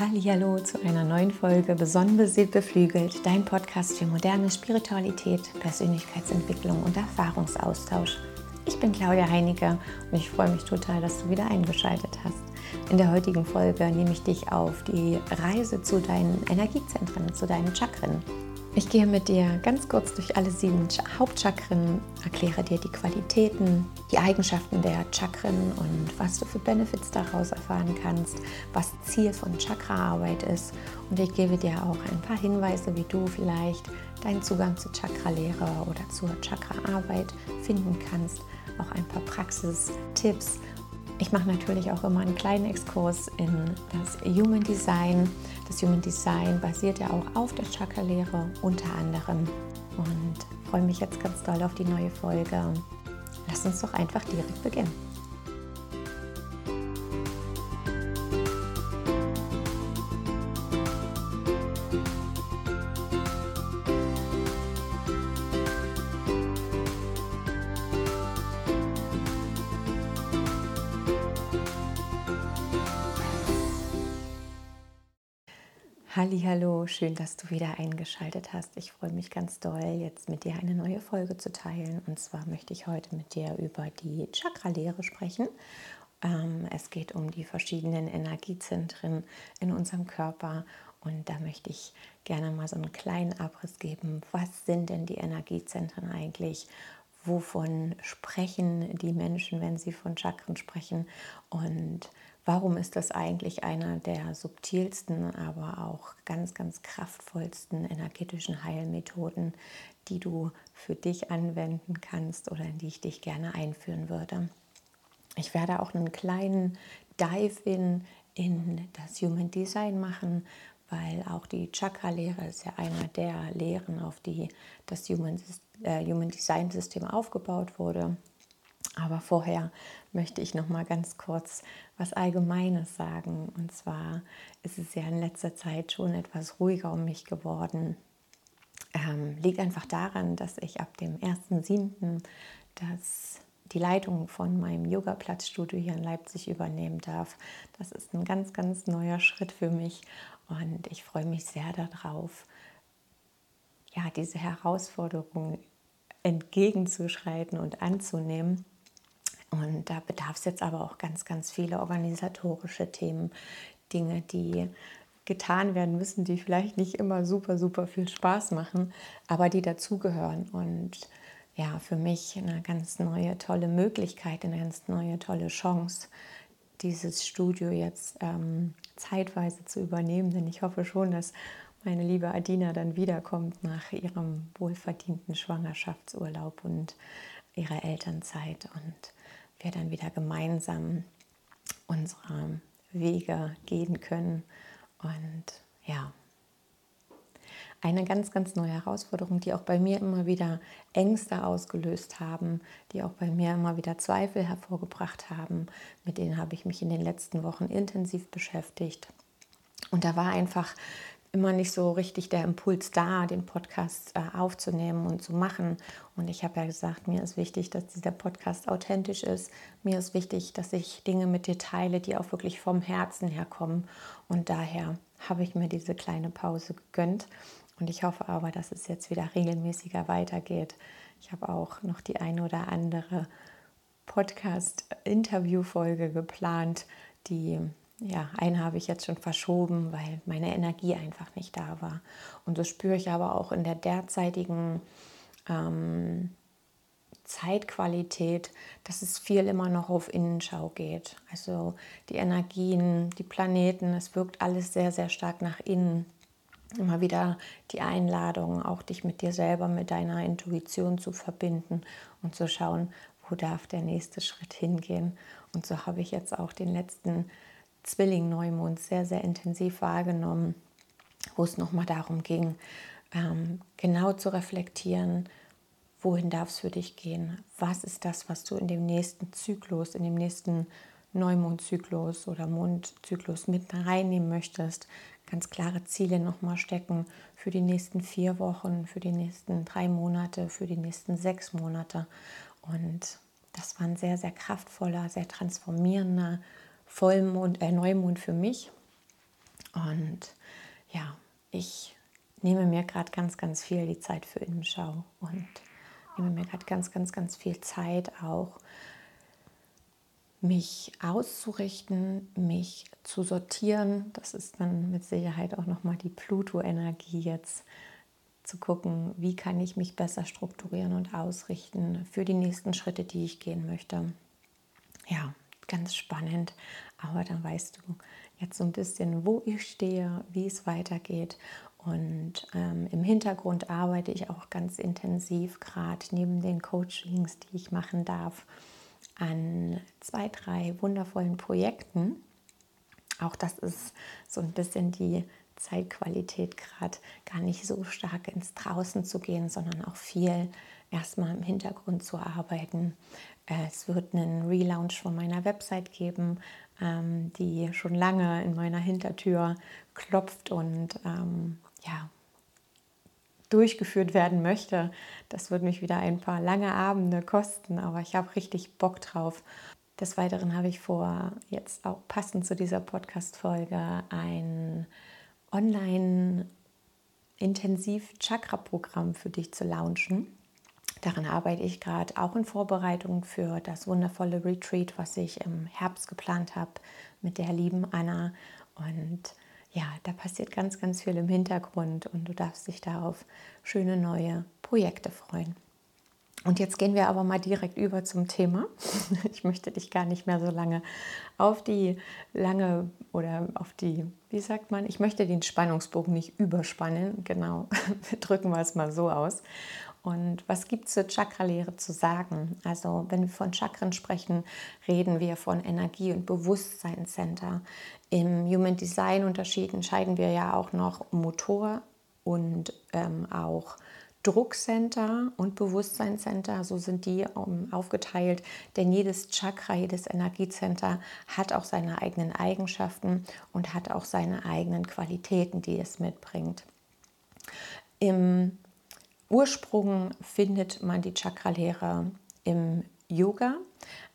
Hallo zu einer neuen Folge Besonnen beseelt beflügelt, dein Podcast für moderne Spiritualität, Persönlichkeitsentwicklung und Erfahrungsaustausch. Ich bin Claudia Heinecke und ich freue mich total, dass du wieder eingeschaltet hast. In der heutigen Folge nehme ich dich auf die Reise zu deinen Energiezentren, zu deinen Chakren. Ich gehe mit dir ganz kurz durch alle sieben Hauptchakren, erkläre dir die Qualitäten, die Eigenschaften der Chakren und was du für Benefits daraus erfahren kannst, was Ziel von Chakraarbeit ist. Und ich gebe dir auch ein paar Hinweise, wie du vielleicht deinen Zugang zur Chakralehre oder zur Chakraarbeit finden kannst. Auch ein paar Praxistipps ich mache natürlich auch immer einen kleinen Exkurs in das Human Design. Das Human Design basiert ja auch auf der Chakra-Lehre unter anderem. Und freue mich jetzt ganz doll auf die neue Folge. Lass uns doch einfach direkt beginnen. Hallo, schön, dass du wieder eingeschaltet hast. Ich freue mich ganz doll, jetzt mit dir eine neue Folge zu teilen. Und zwar möchte ich heute mit dir über die Chakra-Lehre sprechen. Ähm, es geht um die verschiedenen Energiezentren in unserem Körper. Und da möchte ich gerne mal so einen kleinen Abriss geben. Was sind denn die Energiezentren eigentlich? Wovon sprechen die Menschen, wenn sie von Chakren sprechen? Und Warum ist das eigentlich einer der subtilsten, aber auch ganz, ganz kraftvollsten energetischen Heilmethoden, die du für dich anwenden kannst oder in die ich dich gerne einführen würde? Ich werde auch einen kleinen Dive-In in das Human Design machen, weil auch die Chakra-Lehre ist ja einer der Lehren, auf die das Human, äh, Human Design System aufgebaut wurde. Aber vorher möchte ich noch mal ganz kurz was Allgemeines sagen. Und zwar ist es ja in letzter Zeit schon etwas ruhiger um mich geworden. Ähm, liegt einfach daran, dass ich ab dem 1.7. das die Leitung von meinem Yoga-Platzstudio hier in Leipzig übernehmen darf. Das ist ein ganz, ganz neuer Schritt für mich und ich freue mich sehr darauf, ja, diese Herausforderung entgegenzuschreiten und anzunehmen. Und da bedarf es jetzt aber auch ganz, ganz viele organisatorische Themen, Dinge, die getan werden müssen, die vielleicht nicht immer super, super viel Spaß machen, aber die dazugehören. Und ja, für mich eine ganz neue, tolle Möglichkeit, eine ganz neue, tolle Chance, dieses Studio jetzt ähm, zeitweise zu übernehmen. Denn ich hoffe schon, dass meine liebe Adina dann wiederkommt nach ihrem wohlverdienten Schwangerschaftsurlaub und ihrer Elternzeit. Und wir dann wieder gemeinsam unsere Wege gehen können. Und ja, eine ganz, ganz neue Herausforderung, die auch bei mir immer wieder Ängste ausgelöst haben, die auch bei mir immer wieder Zweifel hervorgebracht haben. Mit denen habe ich mich in den letzten Wochen intensiv beschäftigt. Und da war einfach immer nicht so richtig der Impuls da, den Podcast äh, aufzunehmen und zu machen. Und ich habe ja gesagt, mir ist wichtig, dass dieser Podcast authentisch ist. Mir ist wichtig, dass ich Dinge mit dir teile, die auch wirklich vom Herzen herkommen. Und daher habe ich mir diese kleine Pause gegönnt. Und ich hoffe aber, dass es jetzt wieder regelmäßiger weitergeht. Ich habe auch noch die eine oder andere Podcast-Interview-Folge geplant, die ja, eine habe ich jetzt schon verschoben, weil meine Energie einfach nicht da war. Und das spüre ich aber auch in der derzeitigen ähm, Zeitqualität, dass es viel immer noch auf Innenschau geht. Also die Energien, die Planeten, es wirkt alles sehr, sehr stark nach innen. Immer wieder die Einladung, auch dich mit dir selber, mit deiner Intuition zu verbinden und zu schauen, wo darf der nächste Schritt hingehen. Und so habe ich jetzt auch den letzten Zwilling-Neumond sehr, sehr intensiv wahrgenommen, wo es nochmal darum ging, ähm, genau zu reflektieren, wohin darf es für dich gehen? Was ist das, was du in dem nächsten Zyklus, in dem nächsten Neumondzyklus oder Mondzyklus mit reinnehmen möchtest? Ganz klare Ziele nochmal stecken für die nächsten vier Wochen, für die nächsten drei Monate, für die nächsten sechs Monate. Und das war ein sehr, sehr kraftvoller, sehr transformierender Vollmond, äh, Neumond für mich. Und ja, ich nehme mir gerade ganz, ganz viel die Zeit für Innenschau und nehme mir gerade ganz, ganz, ganz viel Zeit auch, mich auszurichten, mich zu sortieren. Das ist dann mit Sicherheit auch nochmal die Pluto-Energie jetzt zu gucken, wie kann ich mich besser strukturieren und ausrichten für die nächsten Schritte, die ich gehen möchte. Ja, ganz spannend, aber dann weißt du jetzt so ein bisschen, wo ich stehe, wie es weitergeht. Und ähm, im Hintergrund arbeite ich auch ganz intensiv, gerade neben den Coachings, die ich machen darf, an zwei, drei wundervollen Projekten. Auch das ist so ein bisschen die Zeitqualität gerade gar nicht so stark ins Draußen zu gehen, sondern auch viel erstmal im Hintergrund zu arbeiten. Es wird einen Relaunch von meiner Website geben, ähm, die schon lange in meiner Hintertür klopft und ähm, ja, durchgeführt werden möchte. Das wird mich wieder ein paar lange Abende kosten, aber ich habe richtig Bock drauf. Des Weiteren habe ich vor, jetzt auch passend zu dieser Podcast-Folge ein Online-Intensiv-Chakra-Programm für dich zu launchen. Daran arbeite ich gerade auch in Vorbereitung für das wundervolle Retreat, was ich im Herbst geplant habe mit der lieben Anna. Und ja, da passiert ganz, ganz viel im Hintergrund und du darfst dich da auf schöne neue Projekte freuen. Und jetzt gehen wir aber mal direkt über zum Thema. Ich möchte dich gar nicht mehr so lange auf die lange oder auf die, wie sagt man, ich möchte den Spannungsbogen nicht überspannen. Genau, drücken wir es mal so aus. Und was gibt es zur Chakralehre zu sagen? Also wenn wir von Chakren sprechen, reden wir von Energie- und Bewusstseinscenter. Im Human Design unterscheiden wir ja auch noch Motor und ähm, auch Druckcenter und Bewusstseinscenter, so sind die um, ähm, aufgeteilt, denn jedes Chakra, jedes Energiecenter hat auch seine eigenen Eigenschaften und hat auch seine eigenen Qualitäten, die es mitbringt. Im Ursprung findet man die Chakralehre im Yoga,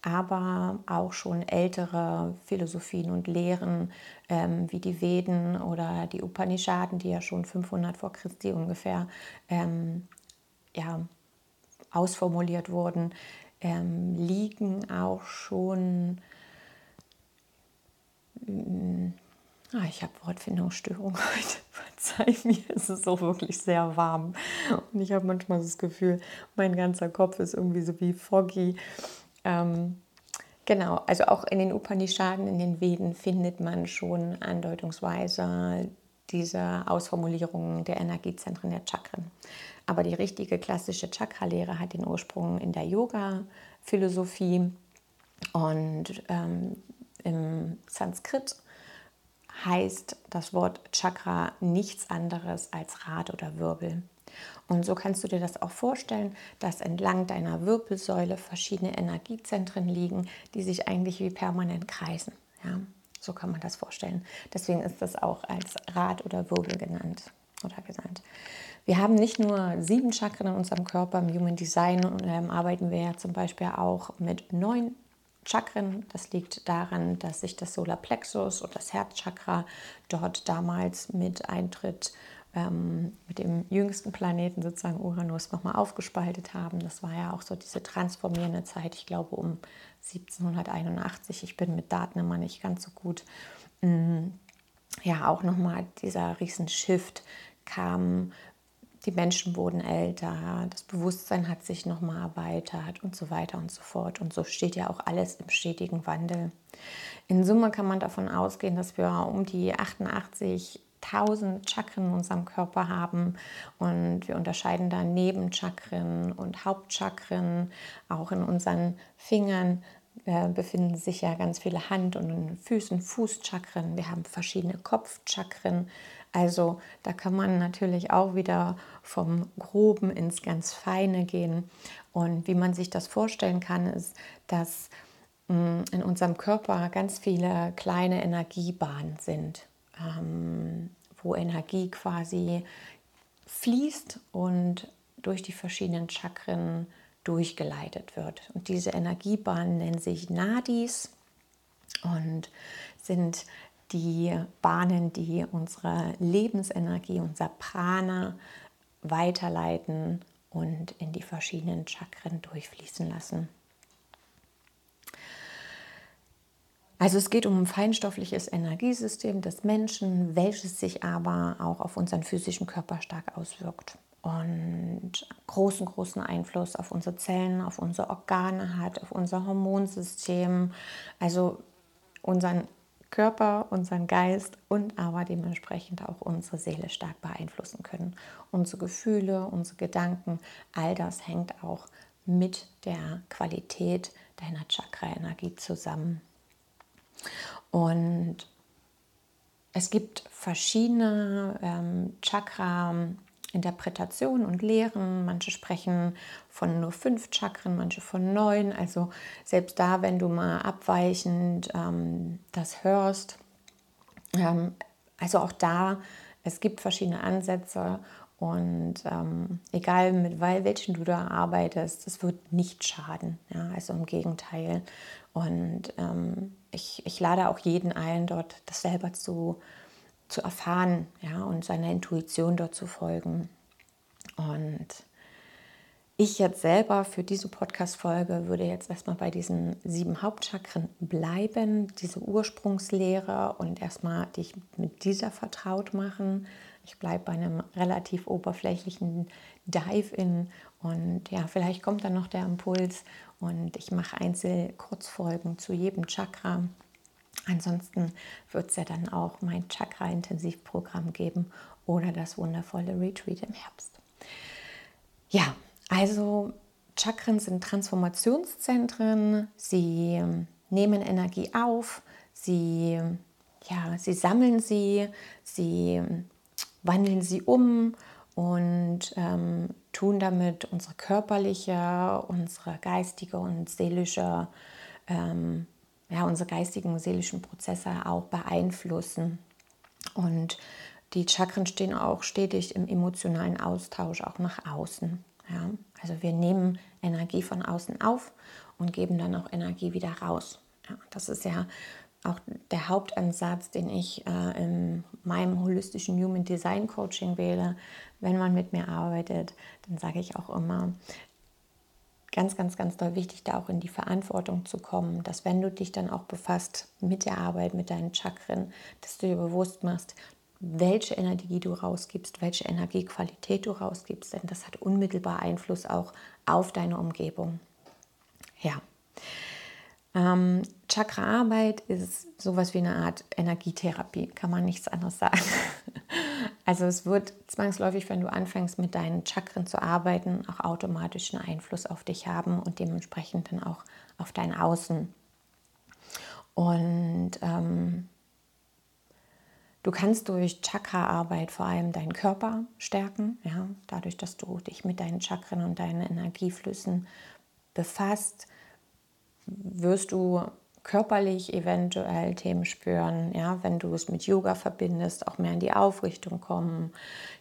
aber auch schon ältere Philosophien und Lehren ähm, wie die Veden oder die Upanishaden, die ja schon 500 vor Christi ungefähr ähm, ja, ausformuliert wurden, ähm, liegen auch schon Ah, ich habe Wortfindungsstörung heute. Verzeih mir, es ist so wirklich sehr warm. Und ich habe manchmal das Gefühl, mein ganzer Kopf ist irgendwie so wie foggy. Ähm, genau, also auch in den Upanishaden, in den Veden findet man schon andeutungsweise diese Ausformulierungen der Energiezentren der Chakren. Aber die richtige klassische Chakralehre hat den Ursprung in der Yoga-Philosophie und ähm, im Sanskrit heißt das Wort Chakra nichts anderes als Rad oder Wirbel. Und so kannst du dir das auch vorstellen, dass entlang deiner Wirbelsäule verschiedene Energiezentren liegen, die sich eigentlich wie permanent kreisen. Ja, so kann man das vorstellen. Deswegen ist das auch als Rad oder Wirbel genannt oder genannt. Wir haben nicht nur sieben Chakren in unserem Körper. Im Human Design und, ähm, arbeiten wir ja zum Beispiel auch mit neun Chakren. Das liegt daran, dass sich das Solarplexus und das Herzchakra dort damals mit Eintritt ähm, mit dem jüngsten Planeten sozusagen Uranus nochmal aufgespaltet haben. Das war ja auch so diese transformierende Zeit, ich glaube um 1781. Ich bin mit Daten immer nicht ganz so gut. Mm, ja, auch nochmal dieser riesen Shift kam die Menschen wurden älter, das Bewusstsein hat sich nochmal erweitert und so weiter und so fort. Und so steht ja auch alles im stetigen Wandel. In Summe kann man davon ausgehen, dass wir um die 88.000 Chakren in unserem Körper haben und wir unterscheiden da Nebenchakren und Hauptchakren. Auch in unseren Fingern äh, befinden sich ja ganz viele Hand- und Füßen, Fußchakren. Wir haben verschiedene Kopfchakren, also da kann man natürlich auch wieder vom Groben ins ganz Feine gehen. Und wie man sich das vorstellen kann, ist, dass mm, in unserem Körper ganz viele kleine Energiebahnen sind, ähm, wo Energie quasi fließt und durch die verschiedenen Chakren durchgeleitet wird. Und diese Energiebahnen nennen sich Nadis und sind die Bahnen, die unsere Lebensenergie, unser Prana weiterleiten und in die verschiedenen Chakren durchfließen lassen. Also es geht um ein feinstoffliches Energiesystem des Menschen, welches sich aber auch auf unseren physischen Körper stark auswirkt und großen, großen Einfluss auf unsere Zellen, auf unsere Organe hat, auf unser Hormonsystem, also unseren Körper, unseren Geist und aber dementsprechend auch unsere Seele stark beeinflussen können. Unsere Gefühle, unsere Gedanken, all das hängt auch mit der Qualität deiner Chakra-Energie zusammen. Und es gibt verschiedene ähm, Chakra Interpretationen und Lehren. Manche sprechen von nur fünf Chakren, manche von neun. Also selbst da, wenn du mal abweichend ähm, das hörst, ähm, also auch da, es gibt verschiedene Ansätze und ähm, egal mit welchen du da arbeitest, es wird nicht schaden. Ja? Also im Gegenteil. Und ähm, ich, ich lade auch jeden ein, dort das selber zu zu erfahren ja, und seiner Intuition dort zu folgen. Und ich jetzt selber für diese Podcast-Folge würde jetzt erstmal bei diesen sieben Hauptchakren bleiben, diese Ursprungslehre und erstmal dich mit dieser vertraut machen. Ich bleibe bei einem relativ oberflächlichen Dive-In und ja, vielleicht kommt dann noch der Impuls und ich mache Einzel-Kurzfolgen zu jedem Chakra Ansonsten wird es ja dann auch mein Chakra-Intensivprogramm geben oder das wundervolle Retreat im Herbst. Ja, also Chakren sind Transformationszentren. Sie nehmen Energie auf, sie, ja, sie sammeln sie, sie wandeln sie um und ähm, tun damit unsere körperliche, unsere geistige und seelische ähm, ja, unsere geistigen, seelischen Prozesse auch beeinflussen. Und die Chakren stehen auch stetig im emotionalen Austausch, auch nach außen. Ja? Also wir nehmen Energie von außen auf und geben dann auch Energie wieder raus. Ja, das ist ja auch der Hauptansatz, den ich äh, in meinem holistischen Human Design Coaching wähle. Wenn man mit mir arbeitet, dann sage ich auch immer, ganz, ganz, ganz doll wichtig, da auch in die Verantwortung zu kommen, dass wenn du dich dann auch befasst mit der Arbeit, mit deinen Chakren, dass du dir bewusst machst, welche Energie du rausgibst, welche Energiequalität du rausgibst, denn das hat unmittelbar Einfluss auch auf deine Umgebung. Ja. Ähm, Chakraarbeit ist sowas wie eine Art Energietherapie, kann man nichts anderes sagen. Also es wird zwangsläufig, wenn du anfängst mit deinen Chakren zu arbeiten, auch automatisch einen Einfluss auf dich haben und dementsprechend dann auch auf dein Außen. Und ähm, du kannst durch Chakraarbeit vor allem deinen Körper stärken, ja, dadurch, dass du dich mit deinen Chakren und deinen Energieflüssen befasst, wirst du körperlich eventuell Themen spüren, ja, wenn du es mit Yoga verbindest, auch mehr in die Aufrichtung kommen.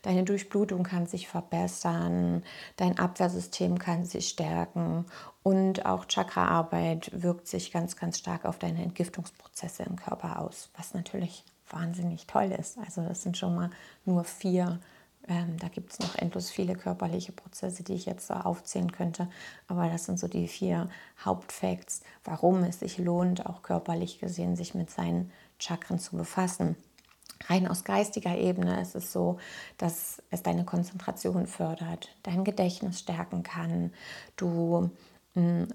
Deine Durchblutung kann sich verbessern, dein Abwehrsystem kann sich stärken und auch Chakraarbeit wirkt sich ganz, ganz stark auf deine Entgiftungsprozesse im Körper aus, was natürlich wahnsinnig toll ist. Also das sind schon mal nur vier ähm, da gibt es noch endlos viele körperliche Prozesse, die ich jetzt so aufzählen könnte. Aber das sind so die vier Hauptfacts, warum es sich lohnt, auch körperlich gesehen, sich mit seinen Chakren zu befassen. Rein aus geistiger Ebene ist es so, dass es deine Konzentration fördert, dein Gedächtnis stärken kann, du hm,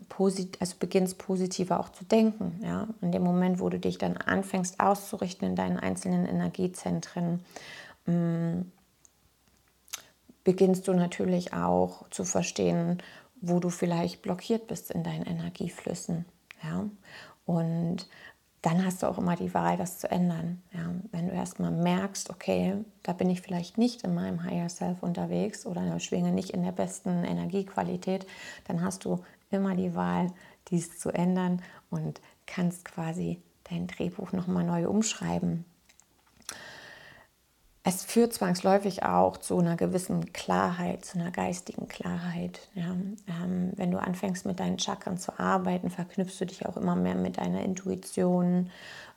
also beginnst positiver auch zu denken. Ja? In dem Moment, wo du dich dann anfängst auszurichten in deinen einzelnen Energiezentren, hm, beginnst du natürlich auch zu verstehen, wo du vielleicht blockiert bist in deinen Energieflüssen. Ja? Und dann hast du auch immer die Wahl, das zu ändern. Ja? Wenn du erstmal merkst, okay, da bin ich vielleicht nicht in meinem Higher Self unterwegs oder schwinge nicht in der besten Energiequalität, dann hast du immer die Wahl, dies zu ändern und kannst quasi dein Drehbuch nochmal neu umschreiben. Es führt zwangsläufig auch zu einer gewissen Klarheit, zu einer geistigen Klarheit. Ja. Ähm, wenn du anfängst mit deinen Chakren zu arbeiten, verknüpfst du dich auch immer mehr mit deiner Intuition.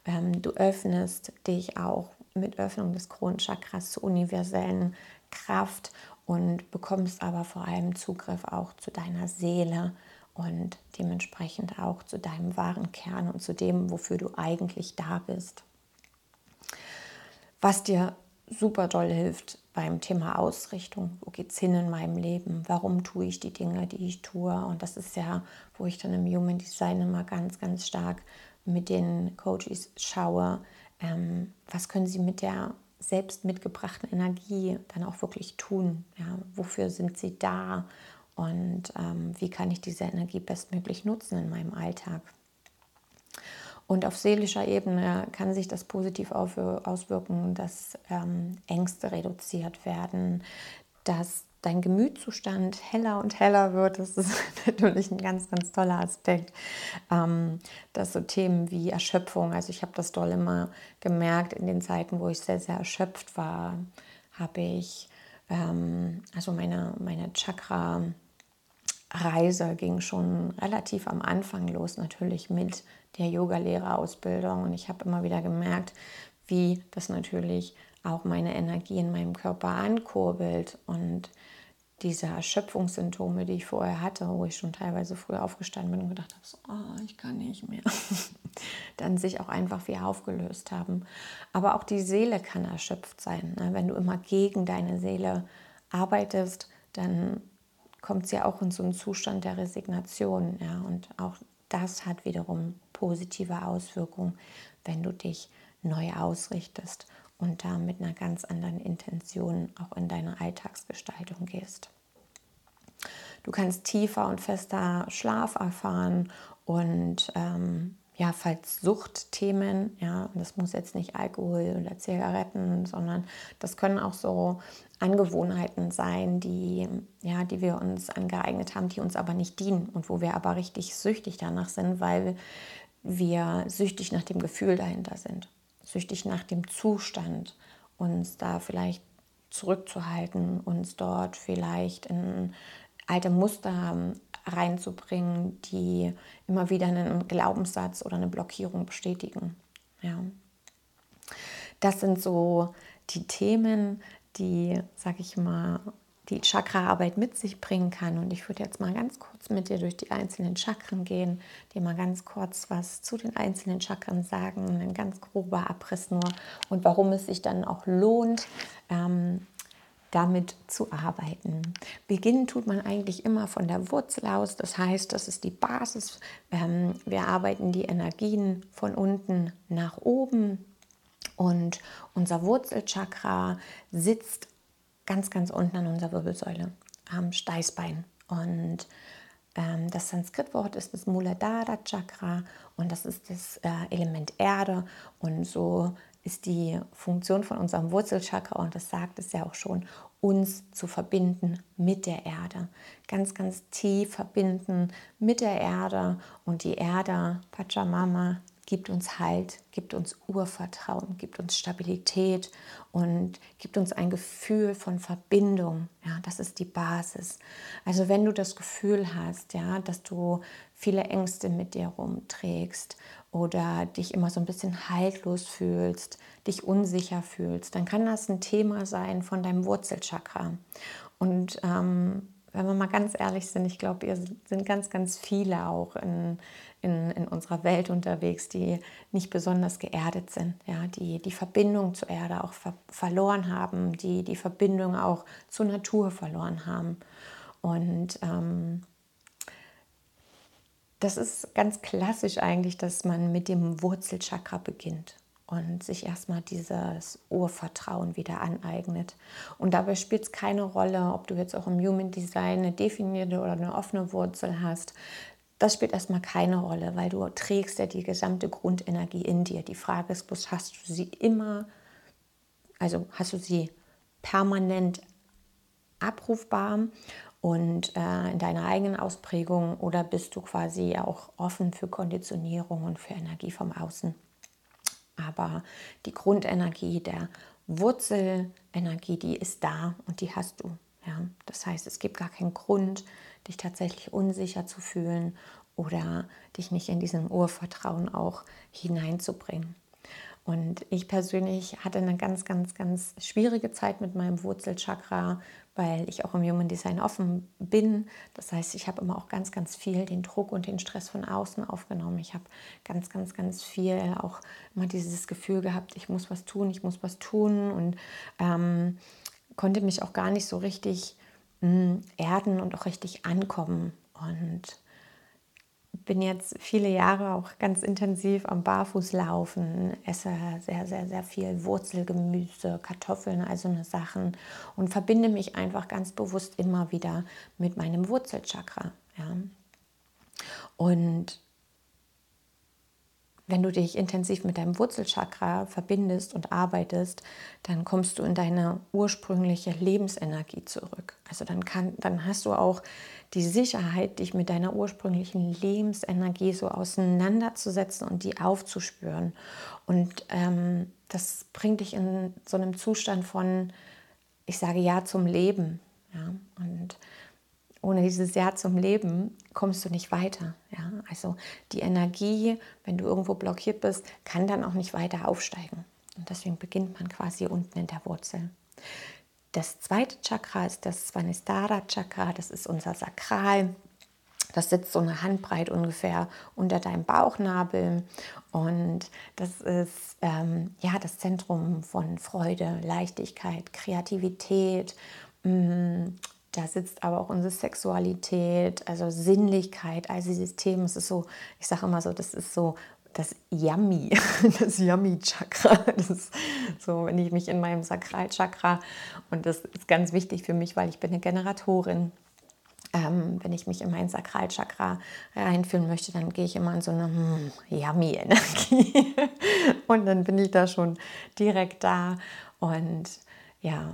Ähm, du öffnest dich auch mit Öffnung des Kronenchakras zur universellen Kraft und bekommst aber vor allem Zugriff auch zu deiner Seele und dementsprechend auch zu deinem wahren Kern und zu dem, wofür du eigentlich da bist. Was dir super doll hilft beim Thema Ausrichtung. Wo geht es hin in meinem Leben? Warum tue ich die Dinge, die ich tue? Und das ist ja, wo ich dann im Human Design immer ganz, ganz stark mit den Coaches schaue, ähm, was können sie mit der selbst mitgebrachten Energie dann auch wirklich tun? Ja? Wofür sind sie da? Und ähm, wie kann ich diese Energie bestmöglich nutzen in meinem Alltag? Und auf seelischer Ebene kann sich das positiv auswirken, dass ähm, Ängste reduziert werden, dass dein Gemütszustand heller und heller wird. Das ist natürlich ein ganz, ganz toller Aspekt. Ähm, dass so Themen wie Erschöpfung, also ich habe das doll immer gemerkt in den Zeiten, wo ich sehr, sehr erschöpft war, habe ich, ähm, also meine, meine Chakra, Reise ging schon relativ am Anfang los, natürlich mit der Yoga-Lehrerausbildung. Und ich habe immer wieder gemerkt, wie das natürlich auch meine Energie in meinem Körper ankurbelt und diese Erschöpfungssymptome, die ich vorher hatte, wo ich schon teilweise früh aufgestanden bin und gedacht habe, so, oh, ich kann nicht mehr, dann sich auch einfach wie aufgelöst haben. Aber auch die Seele kann erschöpft sein. Ne? Wenn du immer gegen deine Seele arbeitest, dann kommt sie auch in so einen Zustand der Resignation. Ja? Und auch das hat wiederum positive Auswirkungen, wenn du dich neu ausrichtest und da mit einer ganz anderen Intention auch in deine Alltagsgestaltung gehst. Du kannst tiefer und fester Schlaf erfahren und ähm, ja, falls Suchtthemen, ja, das muss jetzt nicht Alkohol oder Zigaretten, sondern das können auch so Angewohnheiten sein, die, ja, die wir uns angeeignet haben, die uns aber nicht dienen und wo wir aber richtig süchtig danach sind, weil wir süchtig nach dem Gefühl dahinter sind, süchtig nach dem Zustand, uns da vielleicht zurückzuhalten, uns dort vielleicht in alte Muster reinzubringen, die immer wieder einen Glaubenssatz oder eine Blockierung bestätigen. Ja. Das sind so die Themen, die, sag ich mal, die Chakraarbeit mit sich bringen kann. Und ich würde jetzt mal ganz kurz mit dir durch die einzelnen Chakren gehen, dir mal ganz kurz was zu den einzelnen Chakren sagen, ein ganz grober Abriss nur und warum es sich dann auch lohnt, ähm, damit zu arbeiten. Beginnen tut man eigentlich immer von der Wurzel aus, das heißt, das ist die Basis. Ähm, wir arbeiten die Energien von unten nach oben und unser Wurzelchakra sitzt ganz, ganz unten an unserer Wirbelsäule, am Steißbein. Und ähm, das Sanskritwort ist das Muladhara Chakra und das ist das äh, Element Erde. Und so ist die Funktion von unserem Wurzelchakra, und das sagt es ja auch schon, uns zu verbinden mit der Erde. Ganz, ganz tief verbinden mit der Erde. Und die Erde, Pachamama, gibt uns Halt, gibt uns Urvertrauen, gibt uns Stabilität und gibt uns ein Gefühl von Verbindung. Ja, das ist die Basis. Also wenn du das Gefühl hast, ja, dass du viele Ängste mit dir rumträgst oder dich immer so ein bisschen haltlos fühlst, dich unsicher fühlst, dann kann das ein Thema sein von deinem Wurzelchakra. Und ähm, wenn wir mal ganz ehrlich sind, ich glaube, ihr sind ganz, ganz viele auch in, in, in unserer Welt unterwegs, die nicht besonders geerdet sind, ja, die die Verbindung zur Erde auch ver verloren haben, die die Verbindung auch zur Natur verloren haben. Und ähm, das ist ganz klassisch eigentlich, dass man mit dem Wurzelchakra beginnt und sich erstmal dieses Urvertrauen wieder aneignet. Und dabei spielt es keine Rolle, ob du jetzt auch im Human Design eine definierte oder eine offene Wurzel hast. Das spielt erstmal keine Rolle, weil du trägst ja die gesamte Grundenergie in dir. Die Frage ist bloß, hast du sie immer, also hast du sie permanent abrufbar und äh, in deiner eigenen Ausprägung oder bist du quasi auch offen für Konditionierung und für Energie vom Außen? Aber die Grundenergie, der Wurzelenergie, die ist da und die hast du. Ja? Das heißt, es gibt gar keinen Grund, dich tatsächlich unsicher zu fühlen oder dich nicht in diesem Urvertrauen auch hineinzubringen. Und ich persönlich hatte eine ganz, ganz, ganz schwierige Zeit mit meinem Wurzelchakra, weil ich auch im Human Design offen bin. Das heißt, ich habe immer auch ganz, ganz viel den Druck und den Stress von außen aufgenommen. Ich habe ganz, ganz, ganz viel auch immer dieses Gefühl gehabt, ich muss was tun, ich muss was tun und ähm, konnte mich auch gar nicht so richtig mh, hm, erden und auch richtig ankommen. Und bin jetzt viele Jahre auch ganz intensiv am Barfußlaufen, esse sehr, sehr, sehr viel Wurzelgemüse, Kartoffeln, also eine Sachen und verbinde mich einfach ganz bewusst immer wieder mit meinem Wurzelchakra. Ja. Und wenn du dich intensiv mit deinem Wurzelchakra verbindest und arbeitest, dann kommst du in deine ursprüngliche Lebensenergie zurück. Also dann, kann, dann hast du auch die Sicherheit, dich mit deiner ursprünglichen Lebensenergie so auseinanderzusetzen und die aufzuspüren. Und ähm, das bringt dich in so einem Zustand von, ich sage Ja zum Leben. Ja? Und ohne dieses Ja zum Leben kommst du nicht weiter. Ja? Also die Energie, wenn du irgendwo blockiert bist, kann dann auch nicht weiter aufsteigen. Und deswegen beginnt man quasi unten in der Wurzel. Das zweite Chakra ist das Svanistara Chakra, das ist unser Sakral. Das sitzt so eine Handbreit ungefähr unter deinem Bauchnabel und das ist ähm, ja das Zentrum von Freude, Leichtigkeit, Kreativität, mh, mm, da sitzt aber auch unsere Sexualität, also Sinnlichkeit, all dieses Themen. Es ist so, ich sage immer so, das ist so das Yummy, das Yummy-Chakra. So, wenn ich mich in meinem Sakralchakra, und das ist ganz wichtig für mich, weil ich bin eine Generatorin. Ähm, wenn ich mich in mein Sakralchakra reinfühlen möchte, dann gehe ich immer in so eine hm, Yummy-Energie. und dann bin ich da schon direkt da. Und ja,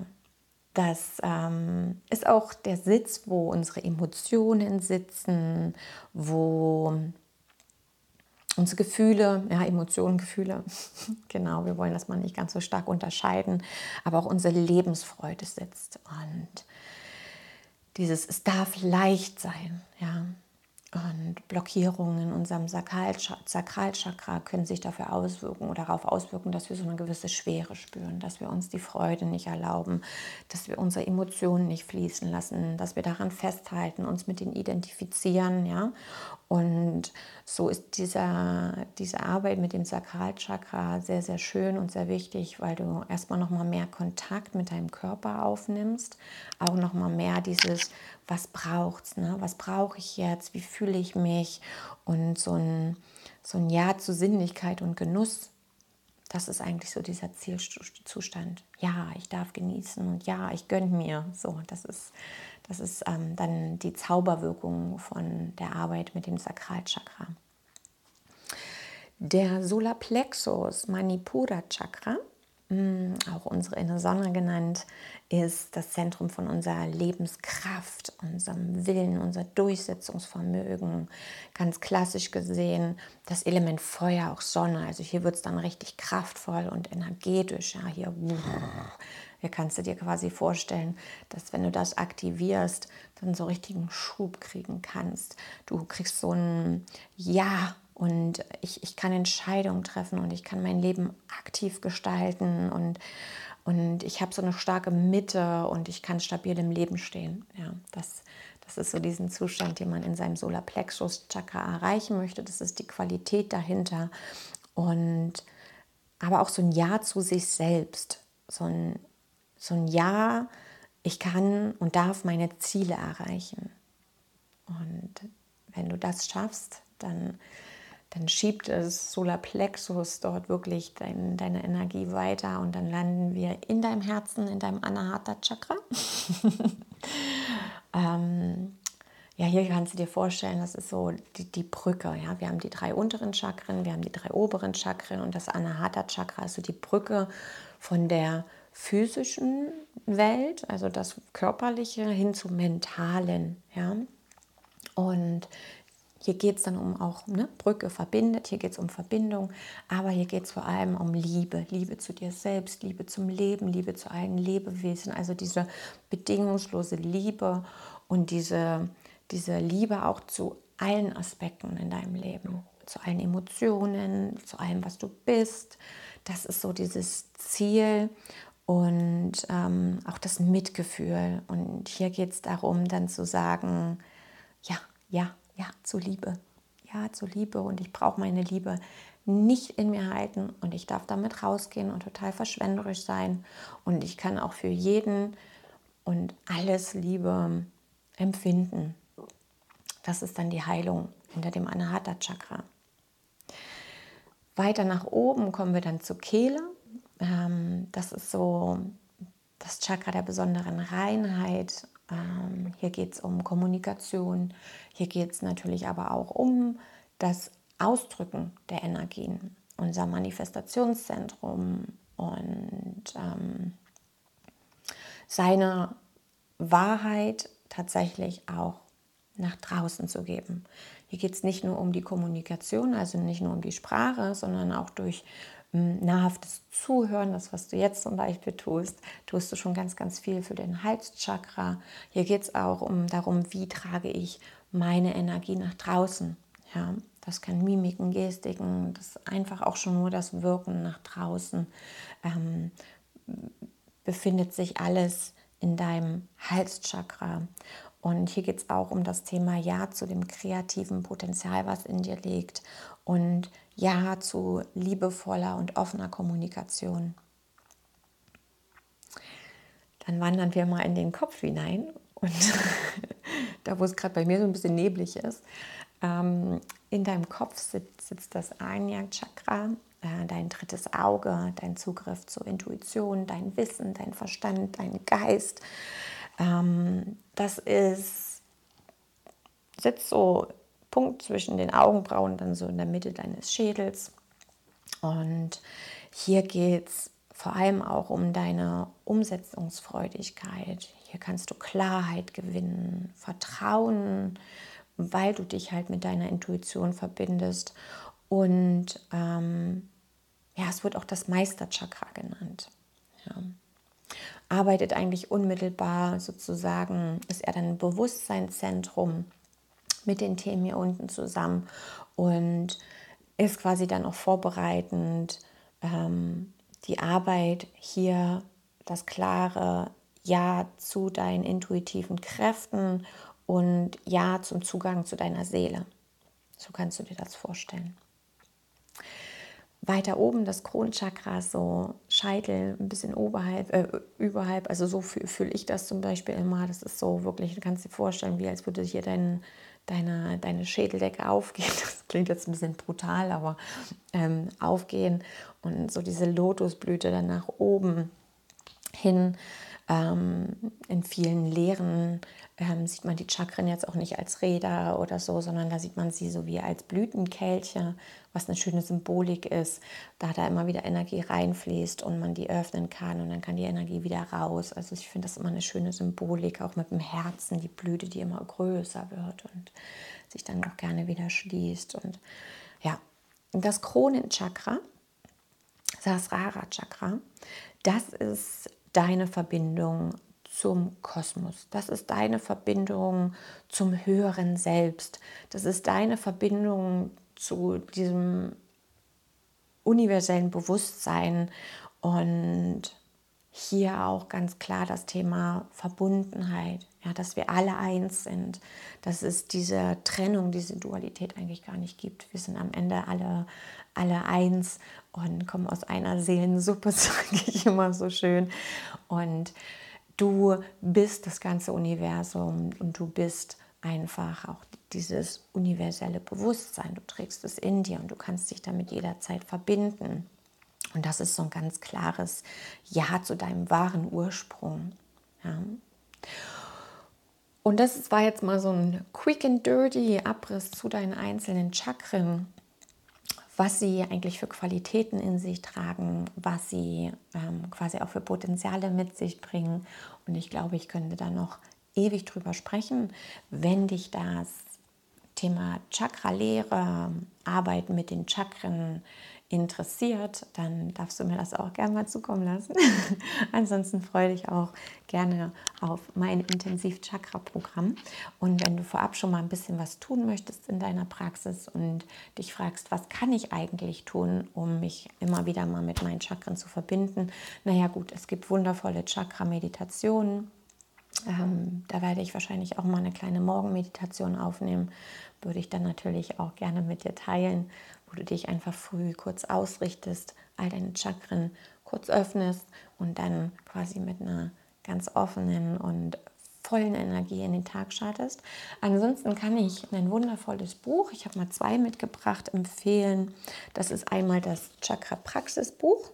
das ähm, ist auch der Sitz, wo unsere Emotionen sitzen, wo unsere Gefühle, ja, Emotionen, Gefühle, genau, wir wollen das mal nicht ganz so stark unterscheiden, aber auch unsere Lebensfreude sitzt. Und dieses, es darf leicht sein, ja, und Blockierungen in unserem Sakralchakra können sich dafür auswirken oder darauf auswirken, dass wir so eine gewisse Schwere spüren, dass wir uns die Freude nicht erlauben, dass wir unsere Emotionen nicht fließen lassen, dass wir daran festhalten, uns mit ihnen identifizieren, ja. Und so ist dieser, diese Arbeit mit dem Sakralchakra sehr, sehr schön und sehr wichtig, weil du erstmal nochmal mehr Kontakt mit deinem Körper aufnimmst, auch nochmal mehr dieses was braucht's, ne? was brauche ich jetzt, wie fühle ich mich und so ein, so ein Ja zu Sinnlichkeit und Genuss, das ist eigentlich so dieser Zielzustand. Ja, ich darf genießen und ja, ich gönne mir. So, das ist, das ist ähm, dann die Zauberwirkung von der Arbeit mit dem Sakralchakra. Der Solarplexus Manipura Chakra auch unsere innere Sonne genannt, ist das Zentrum von unserer Lebenskraft, unserem Willen, unser Durchsetzungsvermögen. Ganz klassisch gesehen das Element Feuer, auch Sonne. Also hier wird es dann richtig kraftvoll und energetisch. Ja, hier, hier kannst du dir quasi vorstellen, dass wenn du das aktivierst, dann so richtigen Schub kriegen kannst. Du kriegst so ein Ja und ich, ich kann Entscheidungen treffen und ich kann mein Leben aktiv gestalten und, und ich habe so eine starke Mitte und ich kann stabil im Leben stehen. Ja, das, das ist so diesen Zustand, den man in seinem Solarplexus-Chakra erreichen möchte. Das ist die Qualität dahinter. Und aber auch so ein Ja zu sich selbst. So ein, so ein Ja, ich kann und darf meine Ziele erreichen. Und wenn du das schaffst, dann dann schiebt es Solarplexus dort wirklich dein, deine Energie weiter und dann landen wir in deinem Herzen, in deinem Anahata Chakra. ähm, ja, hier kannst du dir vorstellen, das ist so die, die Brücke. Ja? Wir haben die drei unteren Chakren, wir haben die drei oberen Chakren und das Anahata Chakra ist so die Brücke von der physischen Welt, also das Körperliche, hin zum Mentalen. Ja? Und hier geht es dann um auch ne, Brücke verbindet, hier geht es um Verbindung, aber hier geht es vor allem um Liebe, Liebe zu dir selbst, Liebe zum Leben, Liebe zu allen Lebewesen, also diese bedingungslose Liebe und diese, diese Liebe auch zu allen Aspekten in deinem Leben, zu allen Emotionen, zu allem, was du bist. Das ist so dieses Ziel und ähm, auch das Mitgefühl. Und hier geht es darum, dann zu sagen, ja, ja, ja, zu Liebe. Ja, zu Liebe. Und ich brauche meine Liebe nicht in mir halten und ich darf damit rausgehen und total verschwenderisch sein. Und ich kann auch für jeden und alles Liebe empfinden. Das ist dann die Heilung hinter dem Anahata Chakra. Weiter nach oben kommen wir dann zur Kehle. Ähm, das ist so das Chakra der besonderen Reinheit. Ähm, hier geht es um Kommunikation. Hier geht es natürlich aber auch um das Ausdrücken der Energien, unser Manifestationszentrum und ähm, seine Wahrheit tatsächlich auch nach draußen zu geben. Hier geht es nicht nur um die Kommunikation, also nicht nur um die Sprache, sondern auch durch nahrhaftes Zuhören, das, was du jetzt zum Beispiel tust, tust du schon ganz, ganz viel für den Halschakra. Hier geht es auch um darum, wie trage ich meine Energie nach draußen. Ja, das kann Mimiken, Gestiken, das einfach auch schon nur das Wirken nach draußen. Ähm, befindet sich alles in deinem Halschakra. Und hier geht es auch um das Thema Ja zu dem kreativen Potenzial, was in dir liegt. Und Ja zu liebevoller und offener Kommunikation. Dann wandern wir mal in den Kopf hinein. Und da, wo es gerade bei mir so ein bisschen neblig ist, ähm, in deinem Kopf sitzt, sitzt das Ajna-Chakra, äh, dein drittes Auge, dein Zugriff zur Intuition, dein Wissen, dein Verstand, dein Geist ähm, das ist, sitzt so Punkt zwischen den Augenbrauen, dann so in der Mitte deines Schädels. Und hier geht es vor allem auch um deine Umsetzungsfreudigkeit. Hier kannst du Klarheit gewinnen, Vertrauen, weil du dich halt mit deiner Intuition verbindest. Und ähm, ja, es wird auch das Meisterchakra genannt. Ja arbeitet eigentlich unmittelbar sozusagen, ist er dann ein Bewusstseinszentrum mit den Themen hier unten zusammen und ist quasi dann auch vorbereitend ähm, die Arbeit hier, das klare Ja zu deinen intuitiven Kräften und Ja zum Zugang zu deiner Seele. So kannst du dir das vorstellen weiter oben das Kronchakra, so Scheitel, ein bisschen oberhalb, äh, überhalb. Also so fühle fühl ich das zum Beispiel immer. Das ist so wirklich, du kannst dir vorstellen, wie als würde hier dein, deine, deine Schädeldecke aufgehen. Das klingt jetzt ein bisschen brutal, aber ähm, aufgehen und so diese Lotusblüte dann nach oben hin ähm, in vielen Lehren ähm, sieht man die Chakren jetzt auch nicht als Räder oder so, sondern da sieht man sie so wie als Blütenkelche, was eine schöne Symbolik ist, da da immer wieder Energie reinfließt und man die öffnen kann und dann kann die Energie wieder raus. Also ich finde das immer eine schöne Symbolik, auch mit dem Herzen, die Blüte, die immer größer wird und sich dann auch gerne wieder schließt. Und ja, das Kronenchakra, Sahasrara Chakra, das ist deine Verbindung zum Kosmos. Das ist deine Verbindung zum höheren Selbst. Das ist deine Verbindung zu diesem universellen Bewusstsein und hier auch ganz klar das Thema Verbundenheit, ja, dass wir alle eins sind, dass es diese Trennung, diese Dualität eigentlich gar nicht gibt. Wir sind am Ende alle, alle eins und kommen aus einer Seelensuppe, sage ich immer so schön. Und du bist das ganze Universum und du bist einfach auch dieses universelle Bewusstsein. Du trägst es in dir und du kannst dich damit jederzeit verbinden. Und das ist so ein ganz klares Ja zu deinem wahren Ursprung. Ja. Und das war jetzt mal so ein quick and dirty Abriss zu deinen einzelnen Chakren was sie eigentlich für Qualitäten in sich tragen, was sie ähm, quasi auch für Potenziale mit sich bringen. Und ich glaube, ich könnte da noch ewig drüber sprechen. Wenn dich das Thema Chakra-Lehre, Arbeiten mit den Chakren interessiert, dann darfst du mir das auch gerne mal zukommen lassen. Ansonsten freue dich auch gerne auf mein Intensiv-Chakra-Programm. Und wenn du vorab schon mal ein bisschen was tun möchtest in deiner Praxis und dich fragst, was kann ich eigentlich tun, um mich immer wieder mal mit meinen Chakren zu verbinden, naja gut, es gibt wundervolle Chakra-Meditationen. Ähm, da werde ich wahrscheinlich auch mal eine kleine Morgenmeditation aufnehmen. Würde ich dann natürlich auch gerne mit dir teilen wo du dich einfach früh kurz ausrichtest, all deine Chakren kurz öffnest und dann quasi mit einer ganz offenen und vollen Energie in den Tag startest. Ansonsten kann ich ein wundervolles Buch, ich habe mal zwei mitgebracht, empfehlen. Das ist einmal das Chakra Praxis Buch,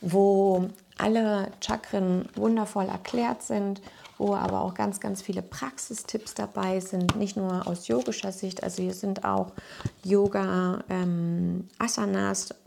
wo alle Chakren wundervoll erklärt sind wo aber auch ganz, ganz viele Praxistipps dabei sind, nicht nur aus yogischer Sicht. Also hier sind auch Yoga, ähm,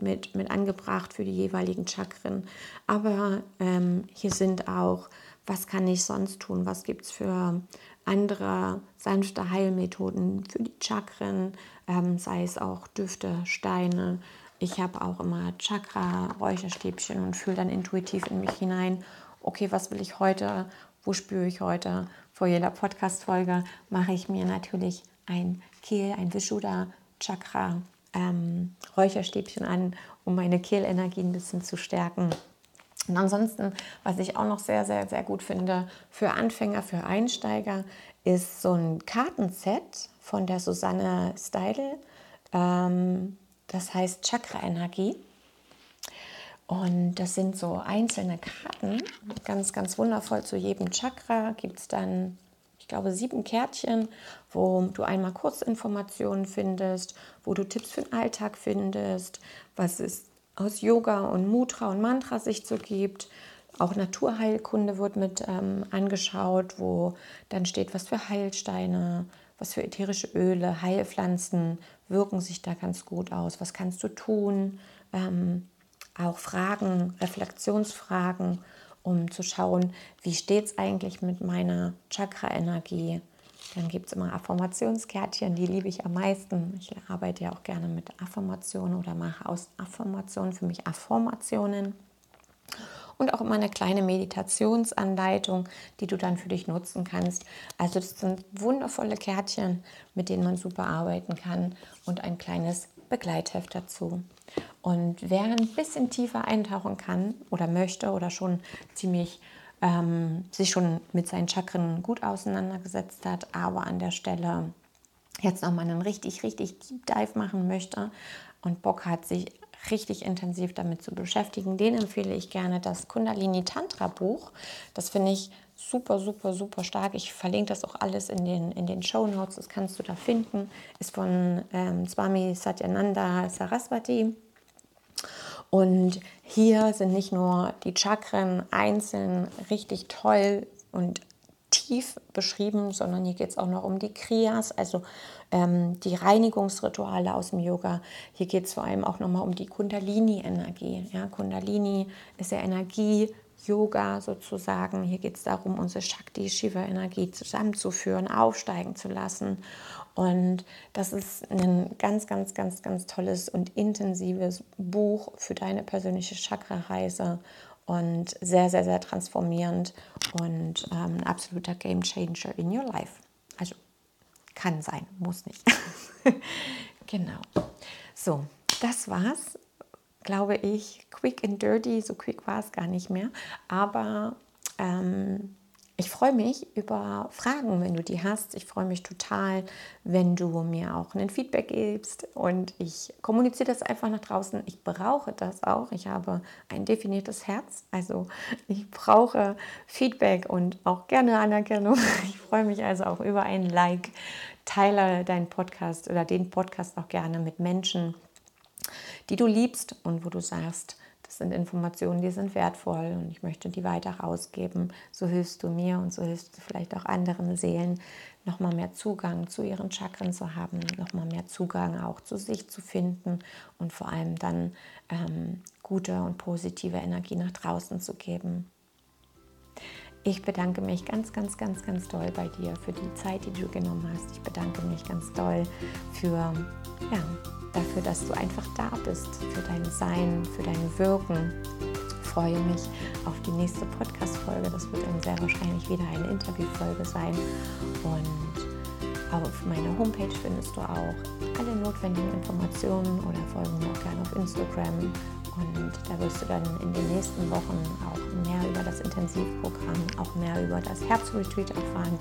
mit, mit angebracht für die jeweiligen Chakren. Aber ähm, hier sind auch, was kann ich sonst tun, was gibt es für andere sanfte Heilmethoden für die Chakren, ähm, sei es auch Düfte, Steine. Ich habe auch immer Chakra-Räucherstäbchen und fühle dann intuitiv in mich hinein, okay, was will ich heute wo spüre ich heute. Vor jeder Podcast-Folge mache ich mir natürlich ein Kehl, ein Vishuddha Chakra ähm, Räucherstäbchen an, um meine Kehlenergie ein bisschen zu stärken. Und ansonsten, was ich auch noch sehr, sehr, sehr gut finde für Anfänger, für Einsteiger, ist so ein Kartenset von der Susanne Steidl. Ähm, das heißt Chakra-Energie. Und das sind so einzelne Karten, ganz, ganz wundervoll. Zu jedem Chakra gibt es dann, ich glaube, sieben Kärtchen, wo du einmal Kurzinformationen findest, wo du Tipps für den Alltag findest, was es aus Yoga und Mudra und Mantra sich so gibt. Auch Naturheilkunde wird mit ähm, angeschaut, wo dann steht, was für Heilsteine, was für ätherische Öle, Heilpflanzen wirken sich da ganz gut aus. Was kannst du tun? Ähm, auch Fragen, Reflexionsfragen, um zu schauen, wie steht es eigentlich mit meiner Chakra-Energie. Dann gibt es immer Affirmationskärtchen, die liebe ich am meisten. Ich arbeite ja auch gerne mit Affirmationen oder mache aus Affirmationen für mich Affirmationen. Und auch immer eine kleine Meditationsanleitung, die du dann für dich nutzen kannst. Also das sind wundervolle Kärtchen, mit denen man super arbeiten kann und ein kleines Begleitheft dazu. Und wer ein bisschen tiefer eintauchen kann oder möchte oder schon ziemlich ähm, sich schon mit seinen Chakren gut auseinandergesetzt hat, aber an der Stelle jetzt nochmal einen richtig, richtig Deep Dive machen möchte und Bock hat, sich richtig intensiv damit zu beschäftigen, den empfehle ich gerne das Kundalini Tantra Buch. Das finde ich super, super, super stark. Ich verlinke das auch alles in den, in den Show Notes. Das kannst du da finden. Ist von ähm, Swami Satyananda Saraswati. Und hier sind nicht nur die Chakren einzeln richtig toll und tief beschrieben, sondern hier geht es auch noch um die Kriyas, also ähm, die Reinigungsrituale aus dem Yoga. Hier geht es vor allem auch nochmal um die Kundalini-Energie. Ja, Kundalini ist ja Energie, Yoga sozusagen. Hier geht es darum, unsere Shakti-Shiva-Energie zusammenzuführen, aufsteigen zu lassen. Und das ist ein ganz, ganz, ganz, ganz tolles und intensives Buch für deine persönliche Chakra-Reise und sehr, sehr, sehr transformierend und ähm, ein absoluter Game Changer in your life. Also kann sein, muss nicht. genau. So, das war's glaube ich, quick and dirty. So quick war es gar nicht mehr. Aber ähm, ich freue mich über Fragen, wenn du die hast. Ich freue mich total, wenn du mir auch ein Feedback gibst und ich kommuniziere das einfach nach draußen. Ich brauche das auch. Ich habe ein definiertes Herz, also ich brauche Feedback und auch gerne Anerkennung. Ich freue mich also auch über ein Like. Teile deinen Podcast oder den Podcast auch gerne mit Menschen, die du liebst und wo du sagst, sind Informationen, die sind wertvoll und ich möchte die weiter rausgeben. So hilfst du mir und so hilfst du vielleicht auch anderen Seelen, nochmal mehr Zugang zu ihren Chakren zu haben, nochmal mehr Zugang auch zu sich zu finden und vor allem dann ähm, gute und positive Energie nach draußen zu geben. Ich bedanke mich ganz, ganz, ganz, ganz doll bei dir für die Zeit, die du genommen hast. Ich bedanke mich ganz doll für, ja, dafür, dass du einfach da bist, für dein Sein, für dein Wirken. Ich freue mich auf die nächste Podcast-Folge. Das wird dann sehr wahrscheinlich wieder eine Interviewfolge sein. Und auf meiner Homepage findest du auch alle notwendigen Informationen oder folgen mir auch gerne auf Instagram und da wirst du dann in den nächsten Wochen auch mehr über das Intensivprogramm, auch mehr über das Herzretreat erfahren.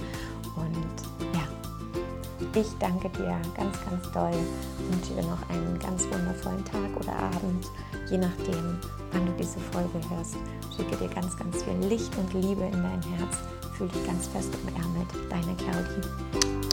Und ja, ich danke dir ganz, ganz doll und wünsche dir noch einen ganz wundervollen Tag oder Abend, je nachdem, wann du diese Folge hörst. Schicke dir ganz, ganz viel Licht und Liebe in dein Herz. Fühl dich ganz fest umarmt. Deine Claudie.